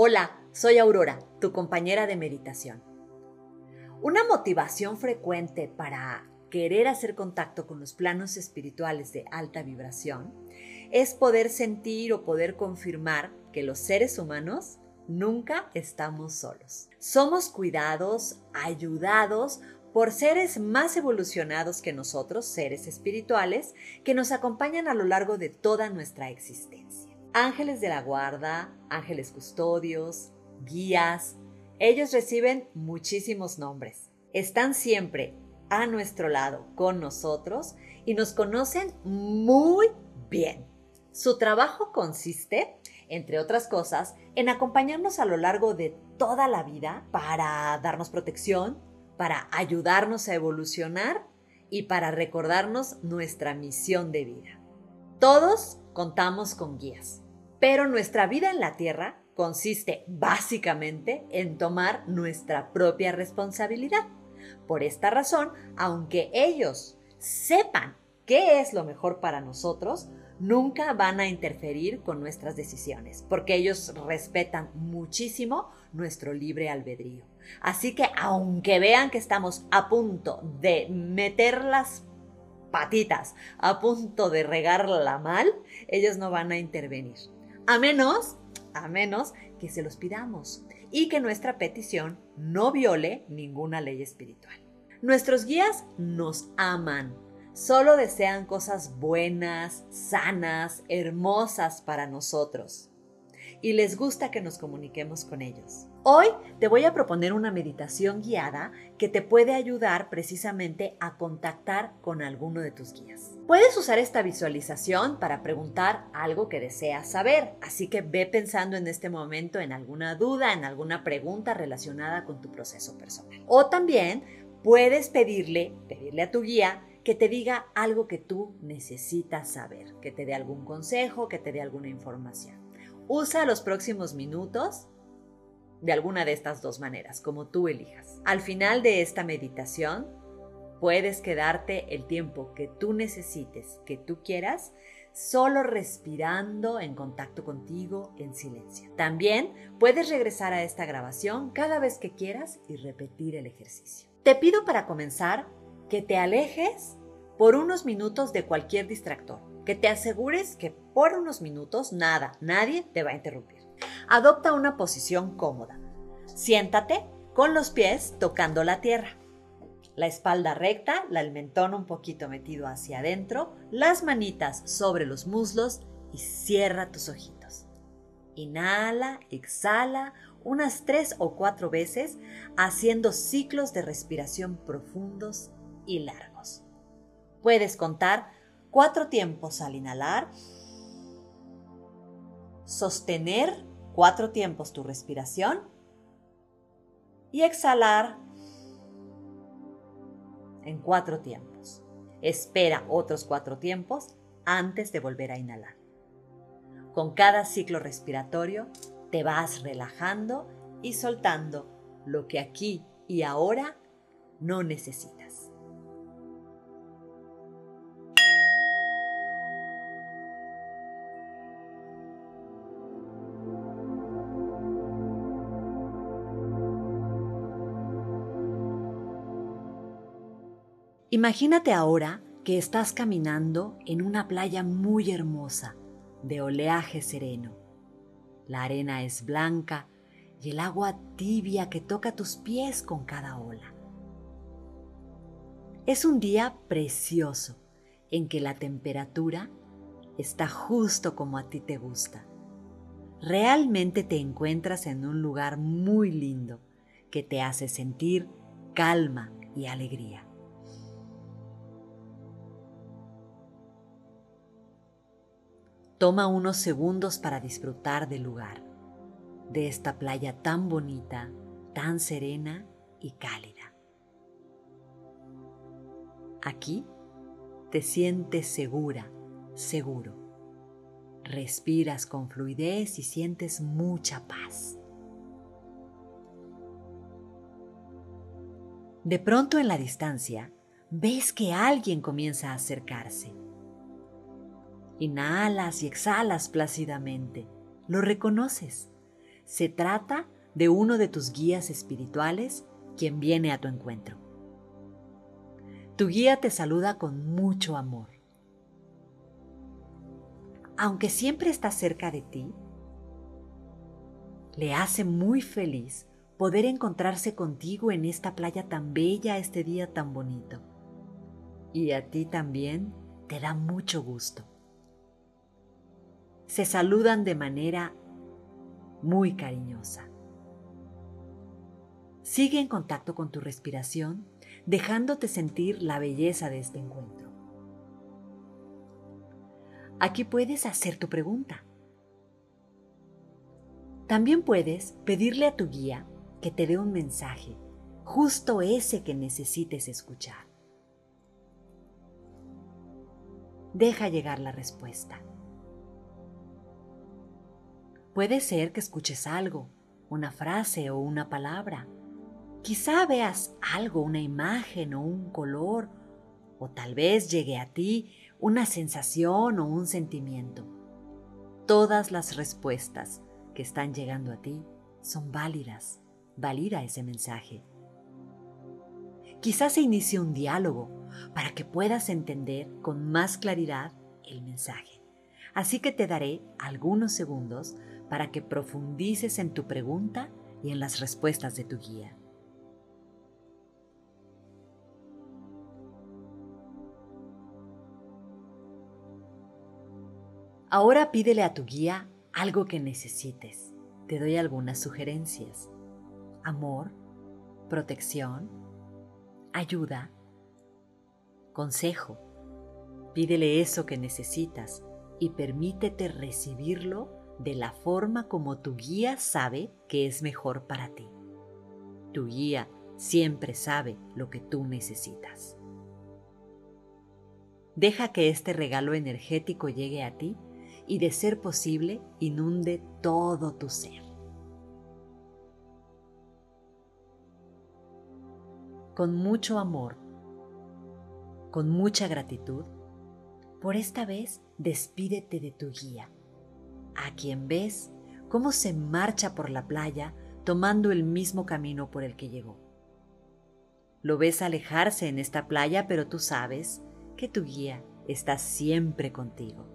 Hola, soy Aurora, tu compañera de meditación. Una motivación frecuente para querer hacer contacto con los planos espirituales de alta vibración es poder sentir o poder confirmar que los seres humanos nunca estamos solos. Somos cuidados, ayudados por seres más evolucionados que nosotros, seres espirituales, que nos acompañan a lo largo de toda nuestra existencia ángeles de la guarda, ángeles custodios, guías. Ellos reciben muchísimos nombres. Están siempre a nuestro lado, con nosotros, y nos conocen muy bien. Su trabajo consiste, entre otras cosas, en acompañarnos a lo largo de toda la vida para darnos protección, para ayudarnos a evolucionar y para recordarnos nuestra misión de vida. Todos contamos con guías. Pero nuestra vida en la Tierra consiste básicamente en tomar nuestra propia responsabilidad. Por esta razón, aunque ellos sepan qué es lo mejor para nosotros, nunca van a interferir con nuestras decisiones, porque ellos respetan muchísimo nuestro libre albedrío. Así que aunque vean que estamos a punto de meter las patitas, a punto de regarla mal, ellos no van a intervenir. A menos, a menos que se los pidamos y que nuestra petición no viole ninguna ley espiritual. Nuestros guías nos aman, solo desean cosas buenas, sanas, hermosas para nosotros y les gusta que nos comuniquemos con ellos. Hoy te voy a proponer una meditación guiada que te puede ayudar precisamente a contactar con alguno de tus guías. Puedes usar esta visualización para preguntar algo que deseas saber, así que ve pensando en este momento en alguna duda, en alguna pregunta relacionada con tu proceso personal. O también puedes pedirle, pedirle a tu guía que te diga algo que tú necesitas saber, que te dé algún consejo, que te dé alguna información. Usa los próximos minutos de alguna de estas dos maneras, como tú elijas. Al final de esta meditación, puedes quedarte el tiempo que tú necesites, que tú quieras, solo respirando en contacto contigo en silencio. También puedes regresar a esta grabación cada vez que quieras y repetir el ejercicio. Te pido para comenzar que te alejes por unos minutos de cualquier distractor, que te asegures que por unos minutos nada, nadie te va a interrumpir. Adopta una posición cómoda. Siéntate con los pies tocando la tierra. La espalda recta, el mentón un poquito metido hacia adentro, las manitas sobre los muslos y cierra tus ojitos. Inhala, exhala unas tres o cuatro veces haciendo ciclos de respiración profundos y largos. Puedes contar cuatro tiempos al inhalar, sostener cuatro tiempos tu respiración y exhalar en cuatro tiempos. Espera otros cuatro tiempos antes de volver a inhalar. Con cada ciclo respiratorio te vas relajando y soltando lo que aquí y ahora no necesitas. Imagínate ahora que estás caminando en una playa muy hermosa, de oleaje sereno. La arena es blanca y el agua tibia que toca tus pies con cada ola. Es un día precioso en que la temperatura está justo como a ti te gusta. Realmente te encuentras en un lugar muy lindo que te hace sentir calma y alegría. Toma unos segundos para disfrutar del lugar, de esta playa tan bonita, tan serena y cálida. Aquí te sientes segura, seguro. Respiras con fluidez y sientes mucha paz. De pronto en la distancia, ves que alguien comienza a acercarse Inhalas y exhalas plácidamente. Lo reconoces. Se trata de uno de tus guías espirituales quien viene a tu encuentro. Tu guía te saluda con mucho amor. Aunque siempre está cerca de ti, le hace muy feliz poder encontrarse contigo en esta playa tan bella este día tan bonito. Y a ti también te da mucho gusto. Se saludan de manera muy cariñosa. Sigue en contacto con tu respiración, dejándote sentir la belleza de este encuentro. Aquí puedes hacer tu pregunta. También puedes pedirle a tu guía que te dé un mensaje, justo ese que necesites escuchar. Deja llegar la respuesta. Puede ser que escuches algo, una frase o una palabra. Quizá veas algo, una imagen o un color, o tal vez llegue a ti una sensación o un sentimiento. Todas las respuestas que están llegando a ti son válidas. Valida ese mensaje. Quizás se inicie un diálogo para que puedas entender con más claridad el mensaje. Así que te daré algunos segundos para que profundices en tu pregunta y en las respuestas de tu guía. Ahora pídele a tu guía algo que necesites. Te doy algunas sugerencias. Amor, protección, ayuda, consejo. Pídele eso que necesitas y permítete recibirlo de la forma como tu guía sabe que es mejor para ti. Tu guía siempre sabe lo que tú necesitas. Deja que este regalo energético llegue a ti y de ser posible inunde todo tu ser. Con mucho amor, con mucha gratitud, por esta vez despídete de tu guía, a quien ves cómo se marcha por la playa tomando el mismo camino por el que llegó. Lo ves alejarse en esta playa, pero tú sabes que tu guía está siempre contigo.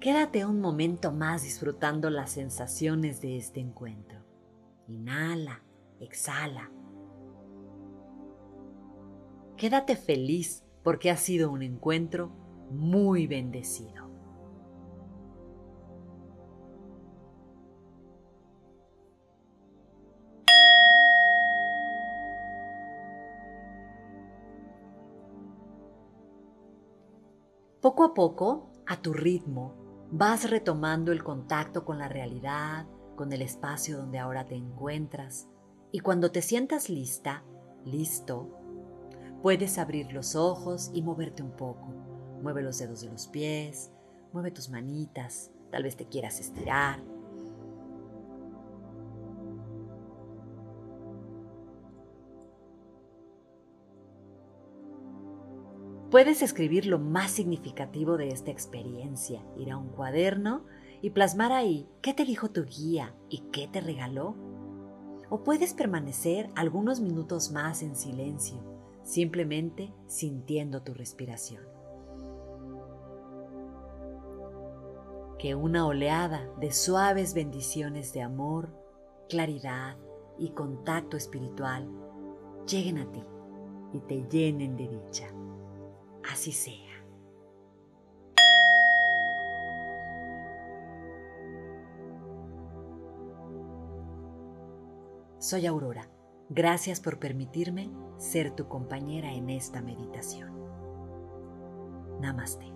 Quédate un momento más disfrutando las sensaciones de este encuentro. Inhala, exhala. Quédate feliz porque ha sido un encuentro muy bendecido. Poco a poco, a tu ritmo, vas retomando el contacto con la realidad, con el espacio donde ahora te encuentras. Y cuando te sientas lista, listo, puedes abrir los ojos y moverte un poco. Mueve los dedos de los pies, mueve tus manitas, tal vez te quieras estirar. Puedes escribir lo más significativo de esta experiencia, ir a un cuaderno y plasmar ahí qué te dijo tu guía y qué te regaló. O puedes permanecer algunos minutos más en silencio, simplemente sintiendo tu respiración. Que una oleada de suaves bendiciones de amor, claridad y contacto espiritual lleguen a ti y te llenen de dicha así sea. Soy Aurora. Gracias por permitirme ser tu compañera en esta meditación. Namaste.